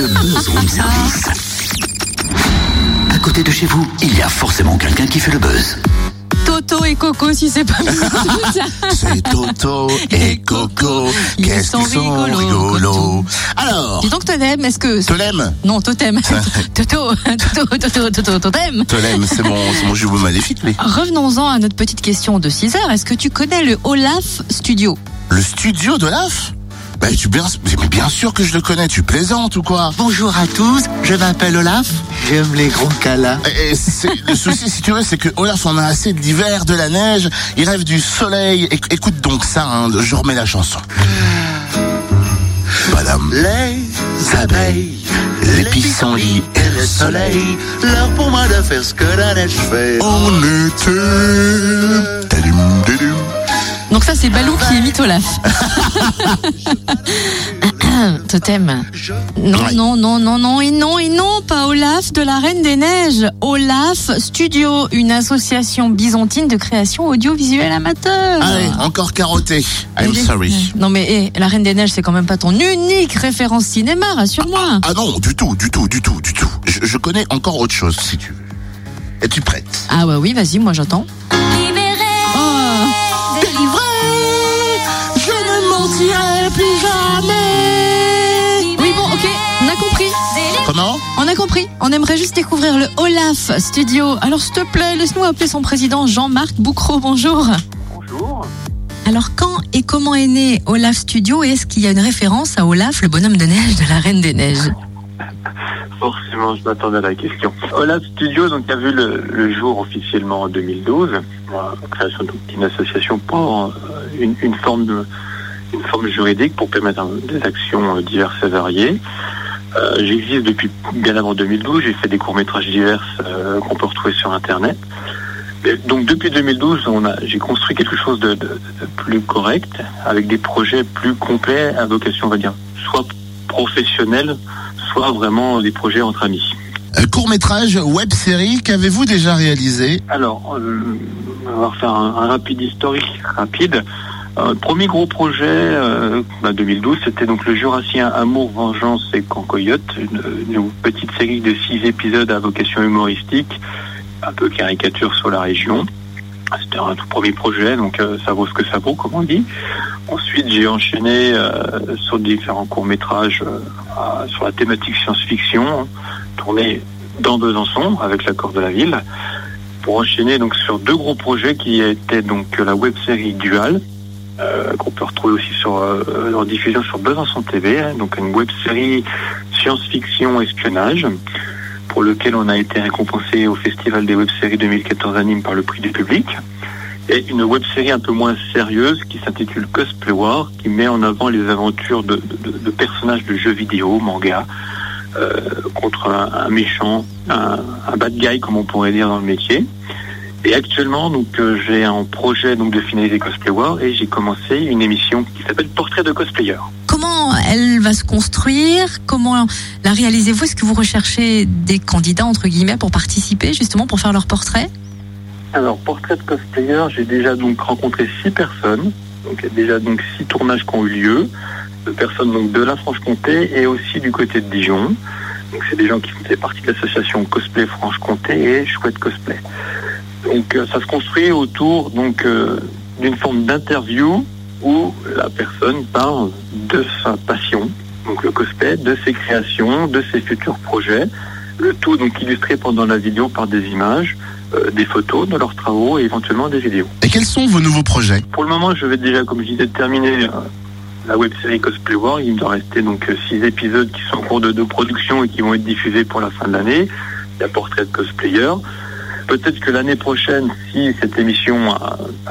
Le Buzz Room Service. À côté de chez vous, il y a forcément quelqu'un qui fait le buzz. Toto et Coco, si c'est pas C'est Toto et Coco. Qu'est-ce qu'ils sont rigolos, rigolos. Alors, Dis donc Totem, est-ce que... Tolem Non, Totem. Toto, Toto, Toto, Toto, Totem. Tolem, c'est mon, mon jumeau maléfique, lui. Revenons-en à notre petite question de 6 heures. Est-ce que tu connais le Olaf Studio? Le studio de ben, tu bien, mais bien sûr que je le connais, tu plaisantes ou quoi Bonjour à tous, je m'appelle Olaf, j'aime les gros câlins. Et le souci, si tu veux, c'est que Olaf en a assez de l'hiver, de la neige, il rêve du soleil. Éc- Écoute donc ça, hein, je remets la chanson. Madame, Les abeilles, les pissenlits et le soleil, l'heure pour moi de faire ce que la neige fait. en été. Donc ça, c'est Balou qui imite Olaf. Totem. Non, non, non, non, non, et non, et non, pas Olaf de la Reine des Neiges. Olaf Studio, une association byzantine de création audiovisuelle amateur. Allez, encore carotté. I'm Mais- sorry. Non mais eh, la Reine des Neiges, c'est quand même pas ton unique référence cinéma, rassure-moi. Ah non, du tout, du tout, du tout, du tout. Je, je connais encore autre chose, si tu veux. Es-tu prête? Ah ouais, oui, vas-y, moi j'attends. On a compris. On aimerait juste découvrir le Olaf Studio. Alors, s'il te plaît, laisse-nous appeler son président Jean-Marc Boucreau. Bonjour. Bonjour. Alors, quand et comment est né Olaf Studio et est-ce qu'il y a une référence à Olaf, le bonhomme de neige de la Reine des Neiges? Forcément, je m'attendais à la question. Olaf Studio donc, a vu le, le jour officiellement en 2012. Voilà, création d'une association pour euh, une, une forme de, une forme juridique pour permettre des actions euh, diverses et variées. Euh, J'existe depuis bien avant 2012. J'ai fait des courts métrages divers euh, qu'on peut retrouver sur Internet. Et donc depuis 2012, on a, j'ai construit quelque chose de, de- de plus correct, avec des projets plus complets à vocation, on va dire, soit professionnelle, soit vraiment des projets entre amis. Court métrage, web série, qu'avez-vous déjà réalisé? Alors, euh, on va refaire un, un rapide historique rapide. Euh, premier gros projet, euh, bah, 2012, c'était donc le Jurassien Amour, Vengeance et Cancoyote, une, petite série de six épisodes à vocation humoristique, un peu caricature sur la région. C'était un tout premier projet, donc euh, ça vaut ce que ça vaut, comme on dit. Ensuite, j'ai enchaîné euh, sur différents courts-métrages euh, sur la thématique science-fiction, tournés dans Besançon, avec l'accord de la ville, pour enchaîner donc sur deux gros projets qui étaient donc la web-série Dual, euh, qu'on peut retrouver aussi sur euh, en diffusion sur Besançon TV, hein, donc une web-série science-fiction espionnage, pour lequel on a été récompensé au Festival des web-séries 2014 à Nîmes par le prix du public. Et une web-série un peu moins sérieuse qui s'intitule Cosplay War, qui met en avant les aventures de, personnages de jeux vidéo, manga, euh, contre un, méchant, un bad guy comme on pourrait dire dans le métier. Et actuellement, donc euh, j'ai un projet donc de finaliser Cosplay War et j'ai commencé une émission qui s'appelle Portrait de cosplayer. Comment elle va se construire? Comment la réalisez-vous? Est-ce que vous recherchez des candidats, entre guillemets, pour participer, justement, pour faire leur portrait? Alors, portrait de cosplayer, j'ai déjà donc rencontré six personnes. Donc, il y a déjà donc six tournages qui ont eu lieu, de personnes donc de la Franche-Comté et aussi du côté de Dijon. Donc, c'est des gens qui faisaient partie de l'association Cosplay Franche-Comté et Chouette Cosplay. Donc, euh, ça se construit autour donc euh, d'une forme d'interview où la personne parle de sa passion, donc le cosplay, de ses créations, de ses futurs projets. Le tout donc illustré pendant la vidéo par des images euh, des photos de leurs travaux et éventuellement des vidéos. Et quels sont vos nouveaux projets? Pour le moment, je vais déjà, comme je disais, terminer euh, la web série Cosplay War. Il me doit rester donc six épisodes qui sont en cours de, de production et qui vont être diffusés pour la fin de l'année. Il y a Portrait de Cosplayer. Peut-être que l'année prochaine, si cette émission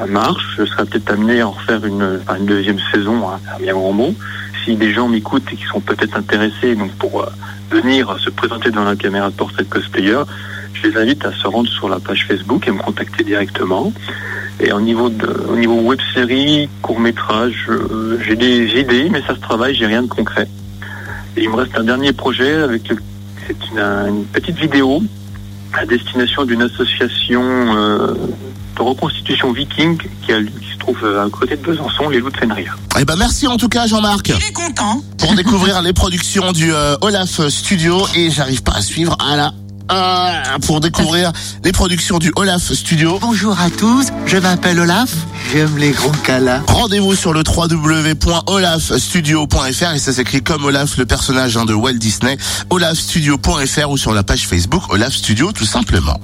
marche, je serai peut-être amené à en refaire une, deuxième saison, un bien grand mot. Si des gens m'écoutent et qui sont peut-être intéressés donc pour euh, venir se présenter devant la caméra de Portrait de Cosplayer, je les invite à se rendre sur la page Facebook et me contacter directement. Et au niveau au niveau web série, court métrage, euh, j'ai des idées, mais ça se travaille, j'ai rien de concret. Et il me reste un dernier projet avec c'est une petite vidéo à destination d'une association euh, de reconstitution viking qui, a, qui se trouve euh, à côté de Besançon, les loups de Fenrir. Eh ben merci en tout cas Jean-Marc Il est content. pour découvrir les productions du euh, Olaf Studio et j'arrive pas à suivre à la Ah, pour découvrir les productions du Olaf Studio. Bonjour à tous, je m'appelle Olaf, j'aime les grands câlins. Rendez-vous sur le www.olafstudio.fr et ça s'écrit comme Olaf, le personnage hein, de Walt Disney, olafstudio.fr ou sur la page Facebook Olaf Studio tout simplement.